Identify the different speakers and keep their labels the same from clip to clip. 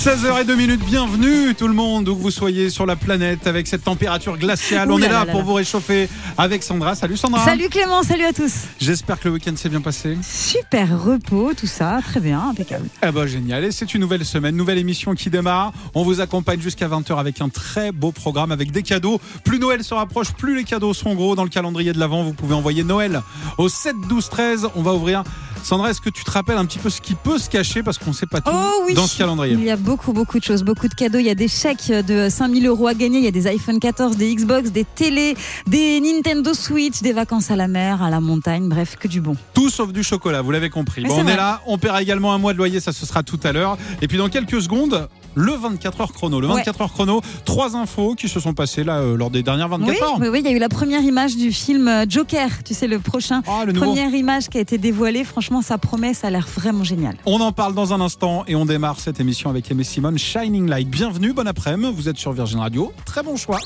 Speaker 1: 16h02 minutes, bienvenue tout le monde, où que vous soyez sur la planète avec cette température glaciale. On
Speaker 2: là
Speaker 1: est là,
Speaker 2: là là
Speaker 1: pour vous réchauffer avec Sandra. Salut Sandra.
Speaker 2: Salut Clément, salut à tous.
Speaker 1: J'espère que le week-end s'est bien passé.
Speaker 2: Super repos, tout ça, très bien, impeccable.
Speaker 1: Eh ben génial, et c'est une nouvelle semaine, nouvelle émission qui démarre. On vous accompagne jusqu'à 20h avec un très beau programme, avec des cadeaux. Plus Noël se rapproche, plus les cadeaux sont gros. Dans le calendrier de l'Avent, vous pouvez envoyer Noël au 7 12 13. On va ouvrir. Sandra, est-ce que tu te rappelles un petit peu ce qui peut se cacher parce qu'on ne sait pas tout
Speaker 2: Oh oui,
Speaker 1: dans ce calendrier?
Speaker 2: Il y a beaucoup, beaucoup de choses, beaucoup de cadeaux. Il y a des chèques de 5000 euros à gagner, il y a des iPhone 14, des Xbox, des télés, des Nintendo Switch, des vacances à la mer, à la montagne, bref, que du bon.
Speaker 1: Tout sauf du chocolat, vous l'avez compris. Bon, on est là, on paiera également un mois de loyer, ça ce sera tout à l'heure. Et puis dans quelques secondes, le 24 heures chrono. Le
Speaker 2: Ouais.
Speaker 1: 24 heures chrono, trois infos qui se sont passées là euh, lors des dernières 24
Speaker 2: Oui,
Speaker 1: heures.
Speaker 2: oui, oui, il y a eu la première image du film euh, Joker, tu sais, le prochain.
Speaker 1: Ah, le nouveau.
Speaker 2: Première image qui a été dévoilée, franchement, ça promet, ça a l'air vraiment génial.
Speaker 1: On en parle dans un instant et on démarre cette émission avec Aimé Simone, Shining Light. Bienvenue, bon après-midi, vous êtes sur Virgin Radio. Très bon choix.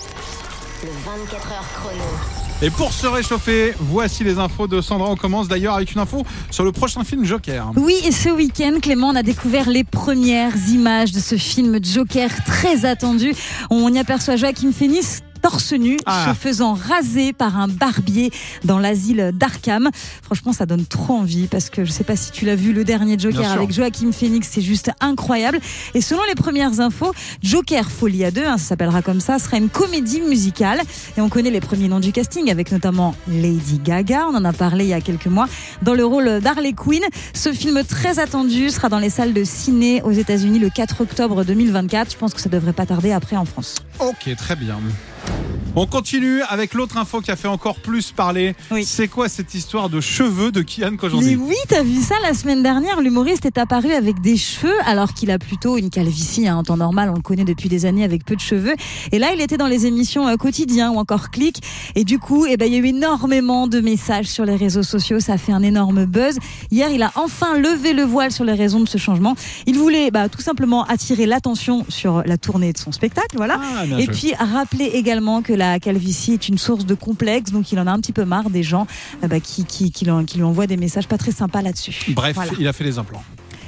Speaker 3: Le 24 heures chrono.
Speaker 1: Et pour se réchauffer, voici les infos de Sandra. On commence d'ailleurs avec une info sur le prochain film Joker.
Speaker 2: Oui, et ce week-end, Clément, on a découvert les premières images de ce film Joker très attendu. On y aperçoit Joaquin Phoenix torse nu,
Speaker 1: Ah.
Speaker 2: se faisant raser par un barbier dans l'asile d'Arkham. Franchement, ça donne trop envie parce que je sais pas si tu l'as vu, le dernier Joker avec Joaquin Phoenix, c'est juste incroyable. Et selon les premières infos, Joker Folie à deux, hein, ça s'appellera comme ça, sera une comédie musicale. Et on connaît les premiers noms du casting avec notamment Lady Gaga, on en a parlé il y a quelques mois, dans le rôle d'Harley Quinn. Ce film très attendu sera dans les salles de ciné aux États-Unis le 4 octobre 2024. Je pense que ça devrait pas tarder après en France.
Speaker 1: Ok, très bien. On continue avec l'autre info qui a fait encore plus parler.
Speaker 2: Oui.
Speaker 1: C'est quoi cette histoire de cheveux de Kian
Speaker 2: Mais
Speaker 1: Kojandi
Speaker 2: oui, t'as vu ça la semaine dernière L'humoriste est apparu avec des cheveux alors qu'il a plutôt une calvitie hein, en temps normal. On le connaît depuis des années avec peu de cheveux. Et là, il était dans les émissions euh, quotidiens ou encore Click. Et du coup, eh ben, il y a eu énormément de messages sur les réseaux sociaux. Ça a fait un énorme buzz. Hier, il a enfin levé le voile sur les raisons de ce changement. Il voulait bah, tout simplement attirer l'attention sur la tournée de son spectacle. Voilà.
Speaker 1: Ah,
Speaker 2: Et puis rappeler également que la calvitie est une source de complexe, donc il en a un petit peu marre des gens euh, bah, qui, qui, qui, lui- qui lui envoient des messages pas très sympas là-dessus.
Speaker 1: Bref,
Speaker 2: voilà.
Speaker 1: il a fait les implants.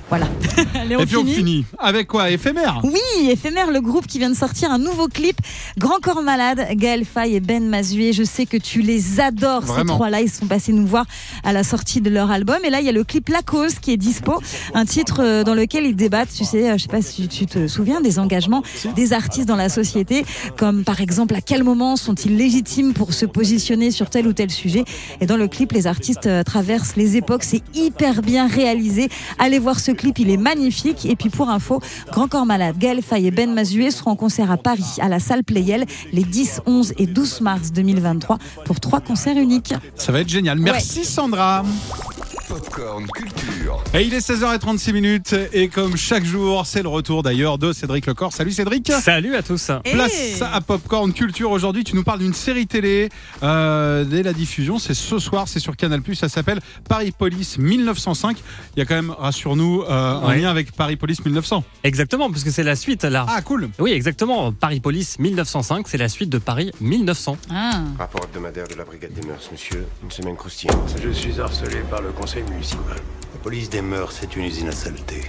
Speaker 2: Voilà. Allez, on
Speaker 1: Et puis on
Speaker 2: finit.
Speaker 1: avec quoi Éphémère?
Speaker 2: Oui, éphémère, le groupe qui vient de sortir un nouveau clip. Grand Corps Malade, Gaël Faye et Ben Mazué. Je sais que tu les adores,
Speaker 1: Vraiment.
Speaker 2: ces trois-là. Ils sont passés nous voir à la sortie de leur album. Et là, il y a le clip La Cause qui est dispo. Un titre euh, dans lequel ils débattent, tu sais, euh, je sais pas si tu te souviens, des engagements des artistes dans la société. Comme par exemple, à quel moment sont-ils légitimes pour se positionner sur tel ou tel sujet. Et dans le clip, les artistes euh, traversent les époques. C'est hyper bien réalisé. Allez voir ce clip, il est magnifique. Et puis pour info, Grand Corps Malade, Gaël Faye et Ben Mazué seront en concert à Paris, à la salle Playel, les 10, 11 et 12 mars 2023 pour trois concerts uniques.
Speaker 1: Ça va être génial. Merci Sandra.
Speaker 4: Popcorn Culture.
Speaker 1: Et il est 16h36 minutes et comme chaque jour, c'est le retour d'ailleurs de Cédric Lecor. Salut Cédric.
Speaker 5: Salut à tous.
Speaker 1: Place à Popcorn Culture. Aujourd'hui, tu nous parles d'une série télé. Euh, dès la diffusion, c'est ce soir, c'est sur Canal+. Ça s'appelle Paris Police 1905. Il y a quand même, rassure-nous, euh, un lien avec Paris Police 1900.
Speaker 5: Exactement, puisque c'est la suite là.
Speaker 1: Ah, cool.
Speaker 5: Oui, exactement. Paris Police 1905, c'est la suite de Paris 1900.
Speaker 2: Ah.
Speaker 6: Rapport hebdomadaire de la brigade des mœurs, monsieur. Une semaine croustillante.
Speaker 7: Je suis harcelé par le conseil
Speaker 8: La police des mœurs, c'est une usine à saleté.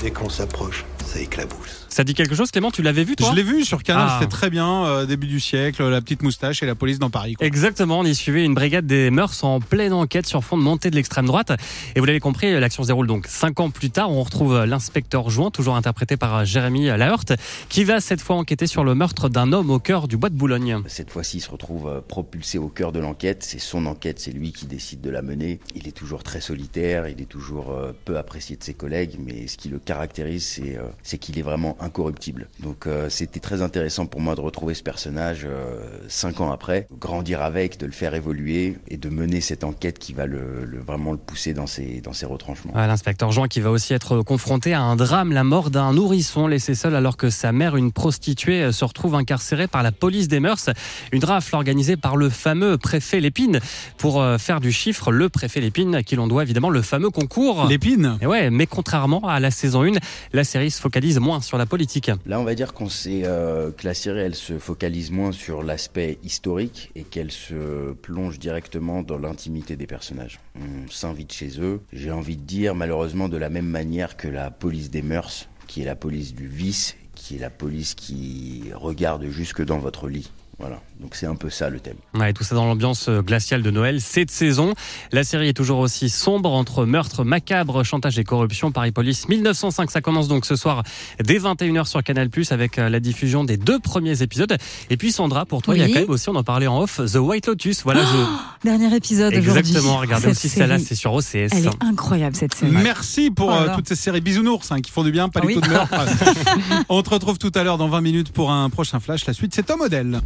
Speaker 8: Dès qu'on s'approche, ça éclabousse.
Speaker 5: Ça dit quelque chose, Clément? Tu l'avais vu toi?
Speaker 1: Je l'ai vu sur Canal,
Speaker 5: Ah.
Speaker 1: c'était très bien. euh, début du siècle, la petite moustache et la police dans Paris. quoi.
Speaker 5: Exactement, on y suivait une brigade des mœurs en pleine enquête sur fond de montée de l'extrême droite. Et vous l'avez compris, l'action se déroule donc cinq ans plus tard. On retrouve l'inspecteur Join, toujours interprété par Jérémy Laheurte, qui va cette fois enquêter sur le meurtre d'un homme au cœur du bois de Boulogne.
Speaker 9: Cette fois-ci, il se retrouve euh, propulsé au cœur de l'enquête. C'est son enquête, c'est lui qui décide de la mener. Il est toujours très solitaire, il est toujours euh, peu apprécié de ses collègues, mais ce qui le caractérise, c'est euh, c'est qu'il est vraiment incorruptible. Donc euh, c'était très intéressant pour moi de retrouver ce personnage euh, cinq ans après, grandir avec, de le faire évoluer et de mener cette enquête qui va le, le- vraiment le pousser dans ses, dans ses retranchements.
Speaker 5: Ouais, L'inspecteur Jean qui va aussi être confronté à un drame, la mort d'un nourrisson laissé seul alors que sa mère, une prostituée, se retrouve incarcérée par la police des mœurs. Une rafle organisée par le fameux préfet Lépine pour faire du chiffre le préfet Lépine, à qui l'on doit évidemment le fameux concours.
Speaker 1: L'épine?
Speaker 5: Et ouais, mais contrairement à la saison saison 1, la série se focalise moins sur la politique.
Speaker 9: Là, on va dire qu'on sait euh, que la série, elle se focalise moins sur l'aspect historique et qu'elle se plonge directement dans l'intimité des personnages. On s'invite chez eux. J'ai envie de dire, malheureusement, de la même manière que la police des mœurs, qui est la police du vice, qui est la police qui regarde jusque dans votre lit. Voilà, donc c'est un peu ça le thème.
Speaker 5: Ouais, tout ça dans l'ambiance euh, glaciale de Noël, cette saison. La série est toujours aussi sombre entre meurtre macabre, chantage et corruption. Paris Police 1905, ça commence donc ce soir dès 21h sur Canal+, avec euh, la diffusion des deux premiers épisodes. Et puis Sandra, pour toi, il y a
Speaker 2: Oui.
Speaker 5: quand même aussi, on en parlait en off, The White Lotus. Voilà, je...
Speaker 2: Dernier épisode aujourd'hui.
Speaker 5: Exactement, regardez
Speaker 2: Cette
Speaker 5: aussi celle-là, c'est sur OCS.
Speaker 2: Elle est incroyable cette série.
Speaker 1: Merci pour
Speaker 2: Oh
Speaker 1: euh, toutes ces séries bisounours hein, qui font du bien, pas
Speaker 2: Ah
Speaker 1: du
Speaker 2: oui.
Speaker 1: tout de meurtre. On te retrouve tout à l'heure dans 20 minutes pour un prochain flash. La suite, c'est ton modèle.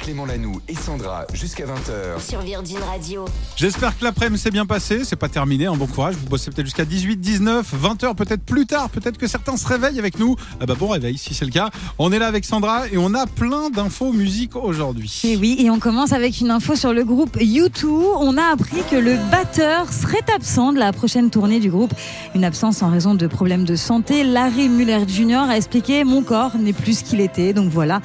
Speaker 4: Clément Lanoux et Sandra jusqu'à 20h.
Speaker 3: Sur Virgin Radio.
Speaker 1: J'espère que l'après-midi s'est bien passé. C'est pas terminé. Un bon courage. Vous bossez peut-être jusqu'à 18, 19, 20 heures, peut-être plus tard. Peut-être que certains se réveillent avec nous. Ah bah bon réveil si c'est le cas. On est là avec Sandra et on a plein d'infos musique aujourd'hui.
Speaker 2: Et oui, et on commence avec une info sur le groupe U2. On a appris que le batteur serait absent de la prochaine tournée du groupe. Une absence en raison de problèmes de santé. Larry Muller Jr. a expliqué Mon corps n'est plus ce qu'il était. Donc voilà.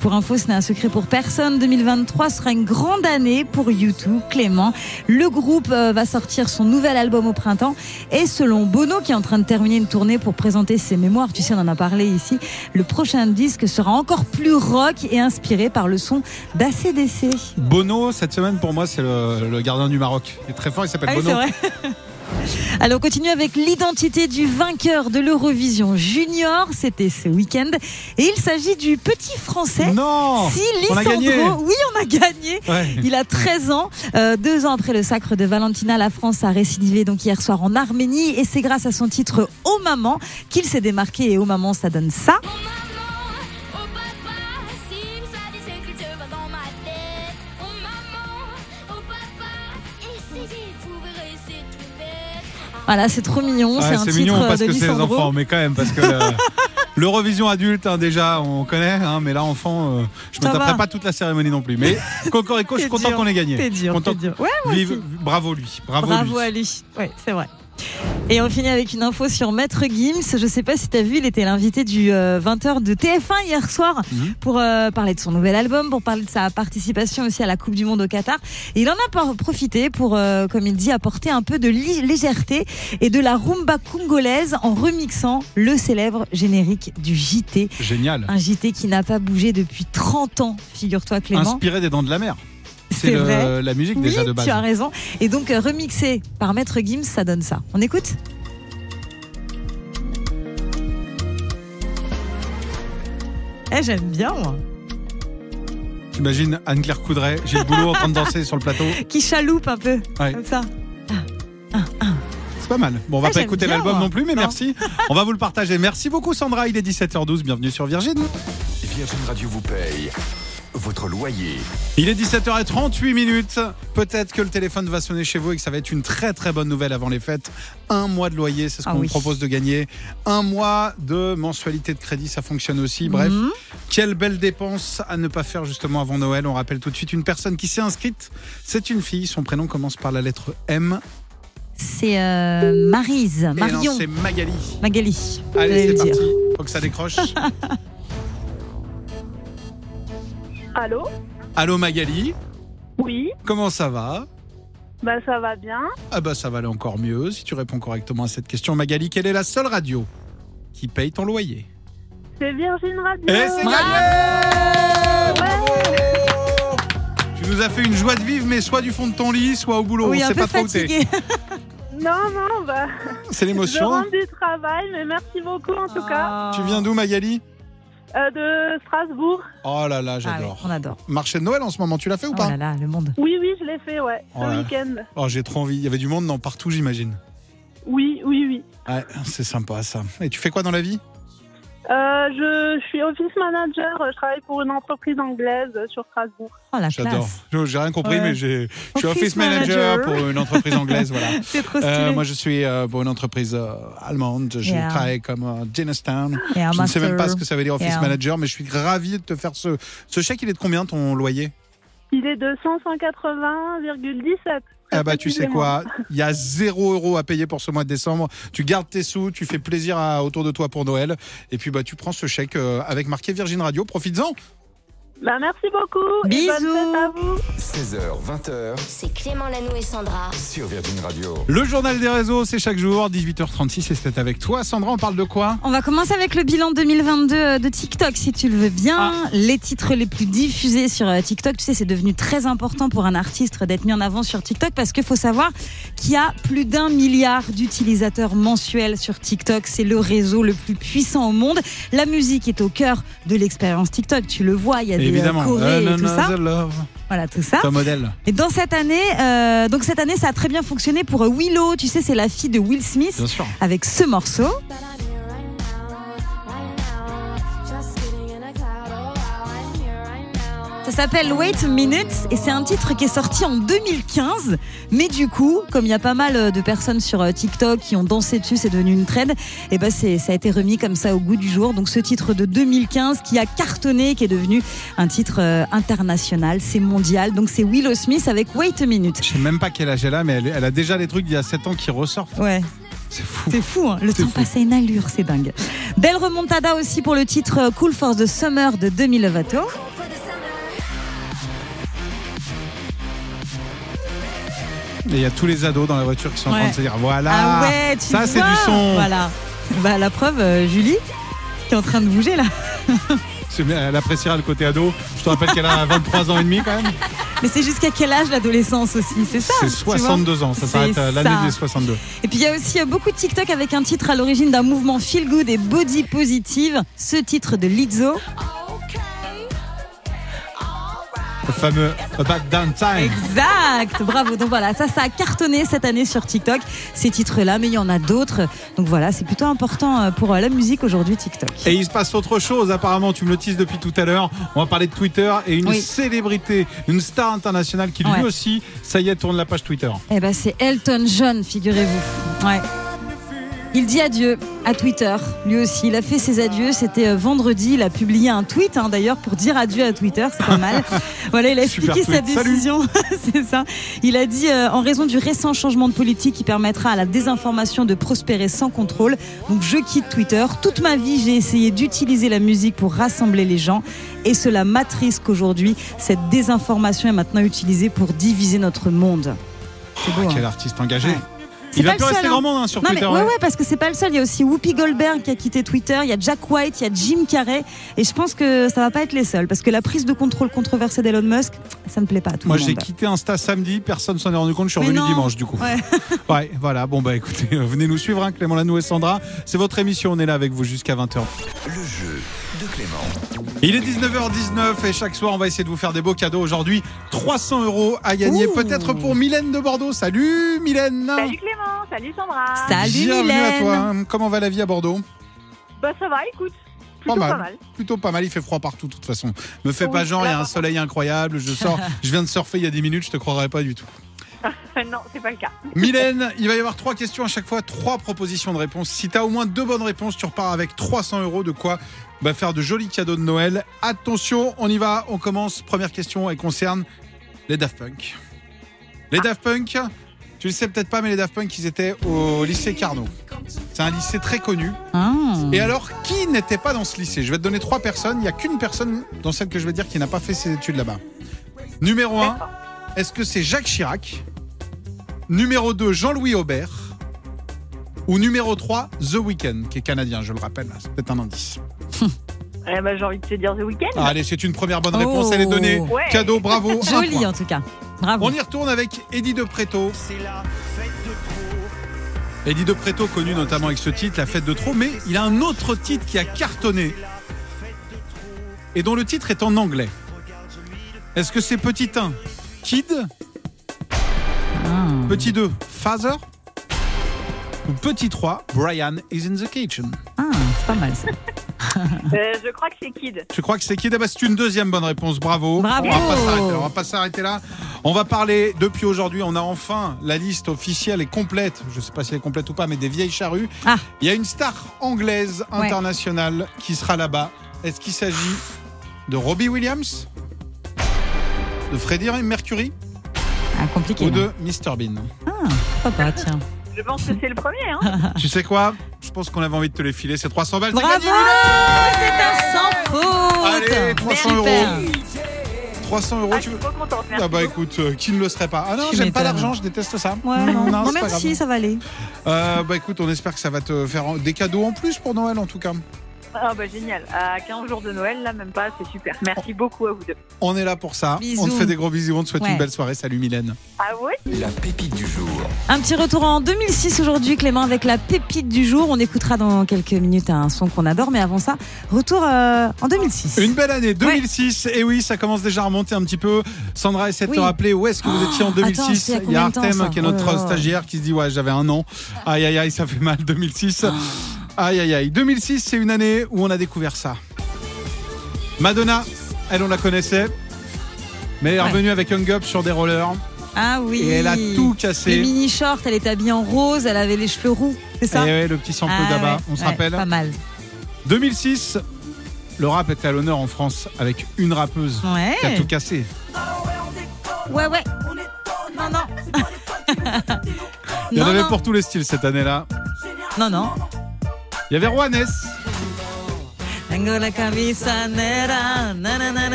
Speaker 2: Pour info, ce n'est un secret pour personne. 2023 sera une grande année pour U2. Clément. Le groupe euh, va sortir son nouvel album au printemps. Et selon Bono, qui est en train de terminer une tournée pour présenter ses mémoires, tu sais, on en a parlé ici, le prochain disque sera encore plus rock et inspiré par le son d'ACDC.
Speaker 1: Bono, cette semaine pour moi, c'est le, le gardien du Maroc. Il est très fort, il s'appelle
Speaker 2: Ah
Speaker 1: Bono.
Speaker 2: Alors on continue avec l'identité du vainqueur de l'Eurovision Junior, c'était ce week-end, et il s'agit du petit français.
Speaker 1: Non
Speaker 2: Si Lissandro, oui on a gagné.
Speaker 1: Ouais.
Speaker 2: Il a 13 ans. Euh, deux ans après le sacre de Valentina, la France a récidivé donc hier soir en Arménie et c'est grâce à son titre Oh Maman qu'il s'est démarqué et Oh Maman ça donne ça. Voilà, c'est trop mignon, c'est un titre
Speaker 1: mignon parce
Speaker 2: de
Speaker 1: que c'est les enfants, mais quand même, parce que le- l'Eurovision adulte, hein, déjà, on connaît, hein, mais là, enfant, euh, je me
Speaker 2: Ça
Speaker 1: taperai pas toute la cérémonie non plus. Mais Cocorico, je suis content qu'on ait gagné.
Speaker 2: Dur,
Speaker 1: Content-
Speaker 2: dur. Ouais, moi
Speaker 1: Vive- bravo lui, bravo,
Speaker 2: Bravo
Speaker 1: lui.
Speaker 2: à lui. Ouais, c'est vrai. Et on finit avec une info sur Maître Gims. Je sais pas si tu as vu, il était l'invité du euh, 20h de TF1 hier soir
Speaker 1: Mhm.
Speaker 2: pour euh, parler de son nouvel album, pour parler de sa participation aussi à la Coupe du Monde au Qatar. Et il en a profité pour, euh, comme il dit, apporter un peu de légèreté et de la rumba congolaise en remixant le célèbre générique du JT.
Speaker 1: Génial.
Speaker 2: Un JT qui n'a pas bougé depuis 30 ans, figure-toi Clément.
Speaker 1: Inspiré des dents de la mer. C'est le- la musique
Speaker 2: Oui,
Speaker 1: déjà de base.
Speaker 2: tu as raison. Et donc euh, remixé par Maître Gims, ça donne ça. On écoute Eh, j'aime bien, moi.
Speaker 1: J'imagine Anne-Claire Coudray, Gilles Boulot en train de danser sur le plateau.
Speaker 2: Qui chaloupe un peu,
Speaker 1: Ouais.
Speaker 2: comme ça.
Speaker 1: C'est pas mal. Bon, on va
Speaker 2: Ah,
Speaker 1: pas écouter l'album non plus, mais
Speaker 2: Non.
Speaker 1: merci. On va vous le partager. Merci beaucoup, Sandra. Il est 17h12. Bienvenue sur Virgin.
Speaker 4: Virgin Radio vous paye votre loyer.
Speaker 1: Il est 17h38 minutes. Peut-être que le téléphone va sonner chez vous et que ça va être une très très bonne nouvelle avant les fêtes. Un mois de loyer, c'est ce
Speaker 2: Ah
Speaker 1: qu'on
Speaker 2: oui.
Speaker 1: vous propose de gagner. Un mois de mensualité de crédit, ça fonctionne aussi. Bref,
Speaker 2: Mhm.
Speaker 1: quelle belle dépense à ne pas faire justement avant Noël. On rappelle tout de suite une personne qui s'est inscrite. C'est une fille. Son prénom commence par la lettre M.
Speaker 2: C'est euh,
Speaker 1: non,
Speaker 2: Marion,
Speaker 1: c'est Magali.
Speaker 2: Magali.
Speaker 1: Allez, c'est
Speaker 2: le dire.
Speaker 1: parti. Faut que ça décroche.
Speaker 10: Allô
Speaker 1: Allô Magali,
Speaker 10: Oui,
Speaker 1: comment ça va
Speaker 10: bah ça va bien.
Speaker 1: Ah bah ça va aller encore mieux si tu réponds correctement à cette question. Magali, quelle est la seule radio qui paye ton loyer
Speaker 10: C'est Virgin Radio.
Speaker 1: Et c'est gagné Bravo Tu nous as fait une joie de vivre, mais soit du fond de ton lit, soit au boulot.
Speaker 2: Oui,
Speaker 1: On
Speaker 2: un
Speaker 1: sait
Speaker 2: peu
Speaker 1: pas trop où t'es.
Speaker 2: fatigué.
Speaker 10: Non, non, bah
Speaker 1: C'est
Speaker 10: je
Speaker 1: l'émotion.
Speaker 10: rentre du travail, mais merci beaucoup en tout cas.
Speaker 1: Tu viens d'où Magali
Speaker 10: Euh, de Strasbourg.
Speaker 1: Oh là là,
Speaker 2: Ah oui,
Speaker 1: j'adore.
Speaker 2: on adore.
Speaker 1: Marché de Noël en ce moment, tu l'as fait ou
Speaker 2: Oh
Speaker 1: pas
Speaker 2: là là, le monde.
Speaker 10: Oui, oui, je l'ai fait, ouais, ce
Speaker 1: Oh
Speaker 10: week-end.
Speaker 1: Oh, j'ai trop envie. Il y avait du monde non, partout, j'imagine.
Speaker 10: Oui, oui, oui.
Speaker 1: Ouais, c'est sympa ça. Et tu fais quoi dans la vie?
Speaker 10: Euh, je suis office manager, je travaille pour une entreprise anglaise sur Strasbourg.
Speaker 2: Oh la
Speaker 1: J'adore.
Speaker 2: classe.
Speaker 1: Je- J'ai rien compris,
Speaker 2: Ouais.
Speaker 1: mais j'ai- je suis
Speaker 2: Office
Speaker 1: office manager,
Speaker 2: manager.
Speaker 1: pour une entreprise anglaise. Voilà.
Speaker 2: C'est trop
Speaker 1: Euh, moi, je suis euh, pour une entreprise euh, allemande. Je
Speaker 2: Yeah.
Speaker 1: travaille comme euh,
Speaker 2: un
Speaker 1: Je ne sais même pas ce que ça veut dire office
Speaker 2: Yeah.
Speaker 1: manager, mais je suis ravi de te faire ce, ce chèque. Il est de combien ton loyer?
Speaker 10: Il est de 180,17.
Speaker 1: Ah bah tu sais quoi, il y a 0 euros à payer pour ce mois de décembre. Tu gardes tes sous, tu fais plaisir à, autour de toi pour Noël, et puis bah tu prends ce chèque euh, avec marqué Virgin Radio. Profites-en.
Speaker 10: Bah, merci beaucoup. et bonne
Speaker 2: Bisous.
Speaker 10: fête à vous.
Speaker 4: 16h, 20h
Speaker 3: C'est Clément Lanoux et Sandra.
Speaker 4: sur Virgin Radio.
Speaker 1: Le journal des réseaux, c'est chaque jour, 18h36, et c'est avec toi. Sandra, on parle de quoi?
Speaker 2: On va commencer avec le bilan 2022 de TikTok, si tu le veux bien. Les titres les plus diffusés sur euh, TikTok, tu sais, c'est devenu très important pour un artiste d'être mis en avant sur TikTok parce qu'il faut savoir qu'il y a plus d'un milliard d'utilisateurs mensuels sur TikTok. C'est le réseau le plus puissant au monde. La musique est au cœur de l'expérience TikTok. Tu le vois, il y a des euh,
Speaker 1: Évidemment.
Speaker 2: et tout ça.
Speaker 1: Another Love,
Speaker 2: Voilà, tout ça.
Speaker 1: ton modèle.
Speaker 2: Et dans cette année, euh, donc cette année, ça a très bien fonctionné pour euh, Willow. Tu sais, c'est la fille de Will Smith
Speaker 1: Bien sûr.
Speaker 2: avec ce morceau. s'appelle Wait a Minute et c'est un titre qui est sorti en 2015. Mais du coup, comme il y a pas mal euh, de personnes sur euh, TikTok qui ont dansé dessus, c'est devenu une trend, et ben ça a été remis comme ça au goût du jour. Donc ce titre de 2015 qui a cartonné, qui est devenu un titre euh, international, c'est mondial. Donc c'est Willow Smith avec Wait a Minute.
Speaker 1: Je sais même pas quel âge elle a, mais elle, a déjà des trucs d'il y a 7 ans qui ressortent.
Speaker 2: Ouais.
Speaker 1: C'est fou.
Speaker 2: C'est fou, hein. le temps
Speaker 1: fou.
Speaker 2: passe à une allure, c'est dingue. Belle remontada aussi pour le titre Cool Force de Summer de 2020.
Speaker 1: Et il y a tous les ados dans la voiture qui sont en train de se dire voilà,
Speaker 2: ah ouais, tu
Speaker 1: ça c'est du son.
Speaker 2: Voilà. Bah, la preuve, euh, Julie, qui est en train de bouger là.
Speaker 1: Elle appréciera le côté ado. Je te rappelle qu'elle a 23 ans et demi quand même.
Speaker 2: Mais c'est jusqu'à quel âge l'adolescence aussi? C'est ça
Speaker 1: C'est
Speaker 2: tu vois?
Speaker 1: 62 ans, ça s'arrête à l'année des 62.
Speaker 2: Et puis il y a aussi euh, beaucoup de TikTok avec un titre à l'origine d'un mouvement feel good et body positive. Ce titre de Lizzo.
Speaker 1: Le fameux About Down Time.
Speaker 2: Exact, bravo. Donc voilà, ça, ça a cartonné cette année sur TikTok, ces titres-là, mais il y en a d'autres. Donc voilà, c'est plutôt important euh, pour euh, la musique aujourd'hui, TikTok.
Speaker 1: Et il se passe autre chose, apparemment, tu me le teases depuis tout à l'heure. On va parler de Twitter et une
Speaker 2: Oui.
Speaker 1: célébrité, une star internationale qui lui aussi, ça y est, tourne la page Twitter.
Speaker 2: Eh ben, c'est Elton John, figurez-vous. Ouais. Il dit adieu à Twitter, lui aussi. Il a fait ses adieux, c'était euh, vendredi. Il a publié un tweet, hein, d'ailleurs, pour dire adieu à Twitter, c'est pas mal. voilà, il a
Speaker 1: Super
Speaker 2: expliqué sa
Speaker 1: tweet.
Speaker 2: Décision. c'est ça. Il a dit, euh, en raison du récent changement de politique qui permettra à la désinformation de prospérer sans contrôle, donc je quitte Twitter. Toute ma vie, j'ai essayé d'utiliser la musique pour rassembler les gens. Et cela m'attriste qu'aujourd'hui, cette désinformation est maintenant utilisée pour diviser notre monde. C'est beau,
Speaker 1: Ah,
Speaker 2: hein.
Speaker 1: quel artiste engagé.
Speaker 2: Ouais. C'est
Speaker 1: Il va
Speaker 2: pas
Speaker 1: plus
Speaker 2: le
Speaker 1: rester
Speaker 2: seul,
Speaker 1: grand
Speaker 2: hein.
Speaker 1: monde hein, sur
Speaker 2: Non, mais,
Speaker 1: Twitter.
Speaker 2: ouais,
Speaker 1: ouais.
Speaker 2: ouais, parce que c'est pas le seul. Il y a aussi Whoopi Goldberg qui a quitté Twitter. Il y a Jack White, il y a Jim Carrey. Et je pense que ça va pas être les seuls. Parce que la prise de contrôle controversée d'Elon Musk, ça ne plaît pas à tout
Speaker 1: Moi
Speaker 2: le
Speaker 1: j'ai
Speaker 2: monde.
Speaker 1: quitté Insta samedi, personne s'en est rendu compte, je suis revenu dimanche du coup.
Speaker 2: Ouais.
Speaker 1: Ouais, voilà, bon bah écoutez, venez nous suivre, hein, Clément Lanou et Sandra. C'est votre émission, on est là avec vous jusqu'à 20h.
Speaker 4: Le jeu de Clément.
Speaker 1: Il est 19h19 et chaque soir on va essayer de vous faire des beaux cadeaux. Aujourd'hui, 300 euros à gagner, peut-être pour Mylène de Bordeaux. Salut Mylène
Speaker 10: Salut Clément, salut Sandra.
Speaker 2: Salut
Speaker 1: Bienvenue
Speaker 2: Mylène.
Speaker 1: à toi. Comment va la vie à Bordeaux?
Speaker 10: Bah ça va, écoute.
Speaker 1: Pas
Speaker 10: Plutôt
Speaker 1: mal.
Speaker 10: pas mal.
Speaker 1: Plutôt pas mal, il fait froid partout de toute façon. Me fais
Speaker 10: Oui,
Speaker 1: pas genre, il y a un soleil incroyable, je sors, je viens de surfer il y a 10 minutes, je te croirais pas du tout.
Speaker 10: non, c'est pas le cas.
Speaker 1: Mylène, il va y avoir trois questions à chaque fois, trois propositions de réponse. Si tu as au moins deux bonnes réponses, tu repars avec 300 euros de quoi bah, faire de jolis cadeaux de Noël. Attention, on y va, on commence. Première question, elle concerne les Daft Punk. Les Daft Punk, tu le sais peut-être pas, mais les Daft Punk, ils étaient au lycée Carnot. C'est un lycée très connu.
Speaker 2: Ah.
Speaker 1: Et alors, qui n'était pas dans ce lycée? Je vais te donner trois personnes. Il n'y a qu'une personne dans celle que je vais dire qui n'a pas fait ses études là-bas. Numéro 1, est-ce que c'est Jacques Chirac? Numéro 2, Jean-Louis Aubert? Ou numéro 3, The Weeknd, qui est canadien, je le rappelle. C'est peut-être un indice.
Speaker 10: Eh ben, j'ai envie de te dire The Weeknd.
Speaker 1: Ah, allez, c'est une première bonne réponse. Elle est donnée.
Speaker 10: Ouais.
Speaker 1: Cadeau, bravo. un
Speaker 2: Joli
Speaker 1: point.
Speaker 2: en tout cas. Bravo.
Speaker 1: On y retourne avec Eddie De Preto. Eddie De Preto, connu notamment avec ce titre, La fête de trop, mais il a un autre titre qui a cartonné et dont le titre est en anglais. Est-ce que c'est petit 1, Kid
Speaker 2: Ah.
Speaker 1: Petit 2, Father Ou petit 3, Brian is in the kitchen?
Speaker 2: Ah, c'est pas mal ça.
Speaker 10: Euh, je crois que c'est Kid.
Speaker 1: Je crois que c'est Kid? Eh ben, c'est une deuxième bonne réponse. Bravo.
Speaker 2: Bravo.
Speaker 1: On va pas s'arrêter là. On va pas s'arrêter là. On va parler depuis aujourd'hui. On a enfin la liste officielle et complète. Je sais pas si elle est complète ou pas, mais des vieilles charrues.
Speaker 2: Ah.
Speaker 1: Il y a une star anglaise
Speaker 2: Ouais.
Speaker 1: internationale qui sera là-bas. Est-ce qu'il s'agit de Robbie Williams, de Freddie Mercury
Speaker 2: Ah, compliqué.
Speaker 1: ou
Speaker 2: non
Speaker 1: de Mr Bean?
Speaker 2: Papa, tiens.
Speaker 10: Je pense que c'est le premier. Hein.
Speaker 1: Tu sais quoi? Je pense qu'on avait envie de te les filer. C'est 300 balles. c'est
Speaker 2: Bravo C'est un sans faute
Speaker 1: Allez, 300 euros.
Speaker 2: Super.
Speaker 1: 300 euros.
Speaker 10: Ah,
Speaker 1: tu veux
Speaker 10: contente. Merci.
Speaker 1: Ah bah écoute, euh, qui ne le serait pas Ah non,
Speaker 2: Tu
Speaker 1: j'aime pas l'argent, je déteste ça.
Speaker 2: Ouais, non, non,
Speaker 1: c'est
Speaker 2: même
Speaker 1: pas grave.
Speaker 2: si ça va aller.
Speaker 1: Euh, bah écoute, on espère que ça va te faire des cadeaux en plus pour Noël en tout cas.
Speaker 10: Ah bah génial. À 15 jours de Noël, là même pas, c'est super. Merci beaucoup à vous deux.
Speaker 1: On est là pour ça.
Speaker 2: Bisous.
Speaker 1: On te fait des gros bisous, on te souhaite
Speaker 2: Ouais.
Speaker 1: une belle soirée. Salut Mylène.
Speaker 10: Ah ouais
Speaker 4: La pépite du jour.
Speaker 2: Un petit retour en 2006 aujourd'hui, Clément, avec la pépite du jour. On écoutera dans quelques minutes un son qu'on adore, mais avant ça, retour euh, en 2006.
Speaker 1: Une belle année 2006. Et oui, ça commence déjà à remonter un petit peu. Sandra essaie de te rappeler où est-ce que vous étiez en
Speaker 2: Oh,
Speaker 1: 2006.
Speaker 2: attends, c'était il y a
Speaker 1: il y a
Speaker 2: combien de temps,
Speaker 1: Artem qui est notre
Speaker 2: Oh
Speaker 1: stagiaire qui se dit ouais j'avais un an. Aïe aïe aïe, ça fait mal 2006.
Speaker 2: Ah.
Speaker 1: Aïe aïe aïe. 2006, c'est une année où on a découvert ça. Madonna, elle on la connaissait. Mais elle est
Speaker 2: Ouais.
Speaker 1: revenue avec Young Up sur des rollers
Speaker 2: Ah oui.
Speaker 1: et elle a tout
Speaker 2: Les
Speaker 1: cassé.
Speaker 2: mini shorts, elle était habillée en rose, elle avait les cheveux roux, c'est
Speaker 1: Et
Speaker 2: ça
Speaker 1: ouais, le petit sample
Speaker 2: Ah ouais,
Speaker 1: on se rappelle.
Speaker 2: Pas mal.
Speaker 1: 2006, le rap était à l'honneur en France avec une rappeuse
Speaker 2: Ouais.
Speaker 1: qui a tout cassé.
Speaker 2: Ouais, ouais. Non, non.
Speaker 1: Il y en
Speaker 2: non,
Speaker 1: avait
Speaker 2: non.
Speaker 1: pour tous les styles cette année-là.
Speaker 2: Non, non.
Speaker 1: Il y avait Juanes.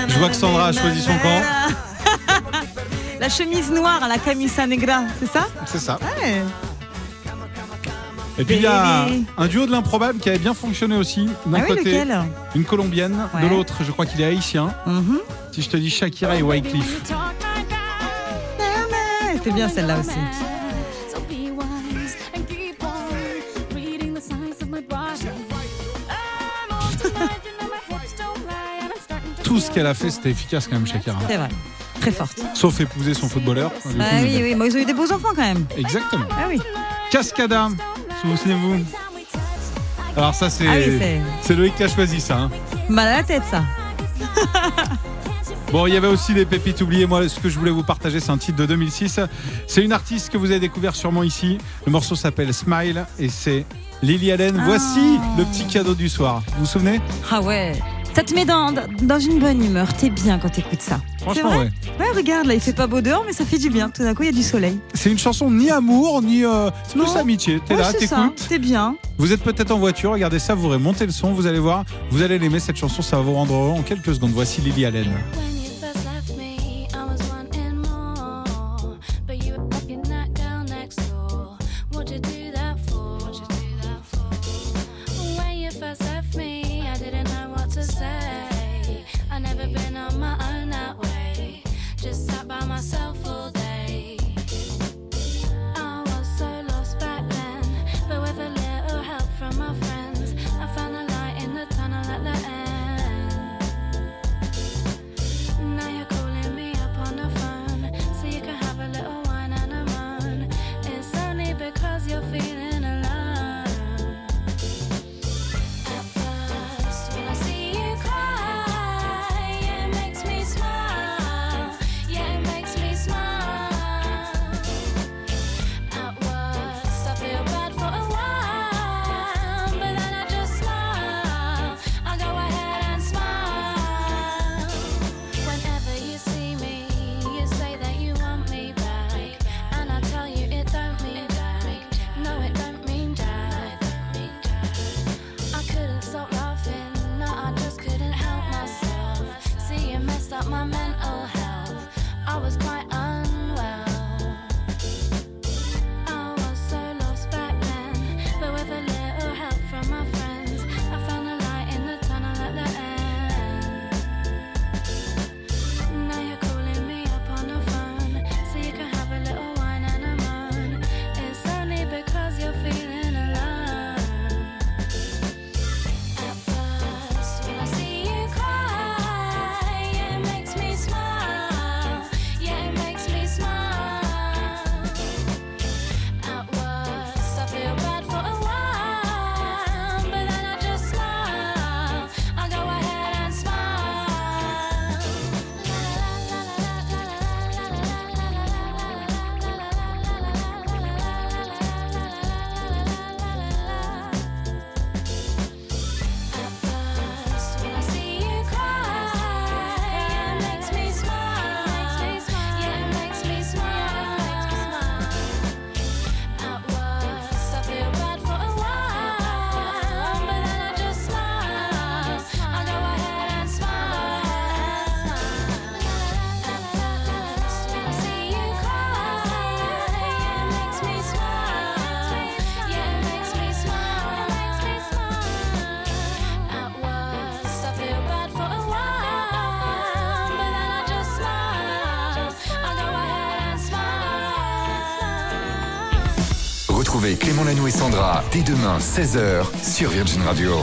Speaker 1: Je vois que Sandra a choisi son camp.
Speaker 2: La chemise noire, la camisa negra, c'est ça?
Speaker 1: C'est ça.
Speaker 2: Ouais.
Speaker 1: Et puis il y a un duo de l'improbable qui avait bien fonctionné aussi. D'un
Speaker 2: Ah
Speaker 1: côté, une colombienne. De l'autre, je crois qu'il est haïtien.
Speaker 2: Mhm.
Speaker 1: Si je te dis Shakira et Wycliffe.
Speaker 2: C'était bien celle-là aussi.
Speaker 1: Tout ce qu'elle a fait, c'était efficace quand même, Shakira.
Speaker 2: C'est vrai. Très forte.
Speaker 1: Sauf épouser son footballeur. Coup,
Speaker 2: oui, oui, ils ont eu des beaux enfants quand même.
Speaker 1: Exactement.
Speaker 2: Ah oui.
Speaker 1: Cascada. Souvenez-vous. Alors ça, c'est
Speaker 2: Ah oui, c'est
Speaker 1: Loïc qui a choisi ça. hein.
Speaker 2: mal à la tête ça.
Speaker 1: Bon, il y avait aussi des pépites oubliées. Moi, ce que je voulais vous partager, c'est un titre de 2006. C'est une artiste que vous avez découvert sûrement ici. Le morceau s'appelle Smile et c'est Lily Allen.
Speaker 2: Ah.
Speaker 1: Voici le petit cadeau du soir. Vous vous souvenez?
Speaker 2: Ah ouais. Ça te met dans, dans une bonne humeur. T'es bien quand t'écoutes ça.
Speaker 1: Franchement,
Speaker 2: vrai
Speaker 1: ouais.
Speaker 2: Ouais, regarde, là, il fait pas beau dehors, mais ça fait du bien. Tout d'un coup, il y a du soleil.
Speaker 1: C'est une chanson ni amour, ni. euh, c'est plus amitié. T'es
Speaker 2: Ouais,
Speaker 1: là, t'écoutes.
Speaker 2: T'es bien.
Speaker 1: Vous êtes peut-être en voiture, regardez ça, vous aurez monté le son, vous allez voir. Vous allez l'aimer, cette chanson, ça va vous rendre heureux en quelques secondes. Voici Lily Allen.
Speaker 4: Lanoux et Sandra dès demain 16h sur Virgin Radio.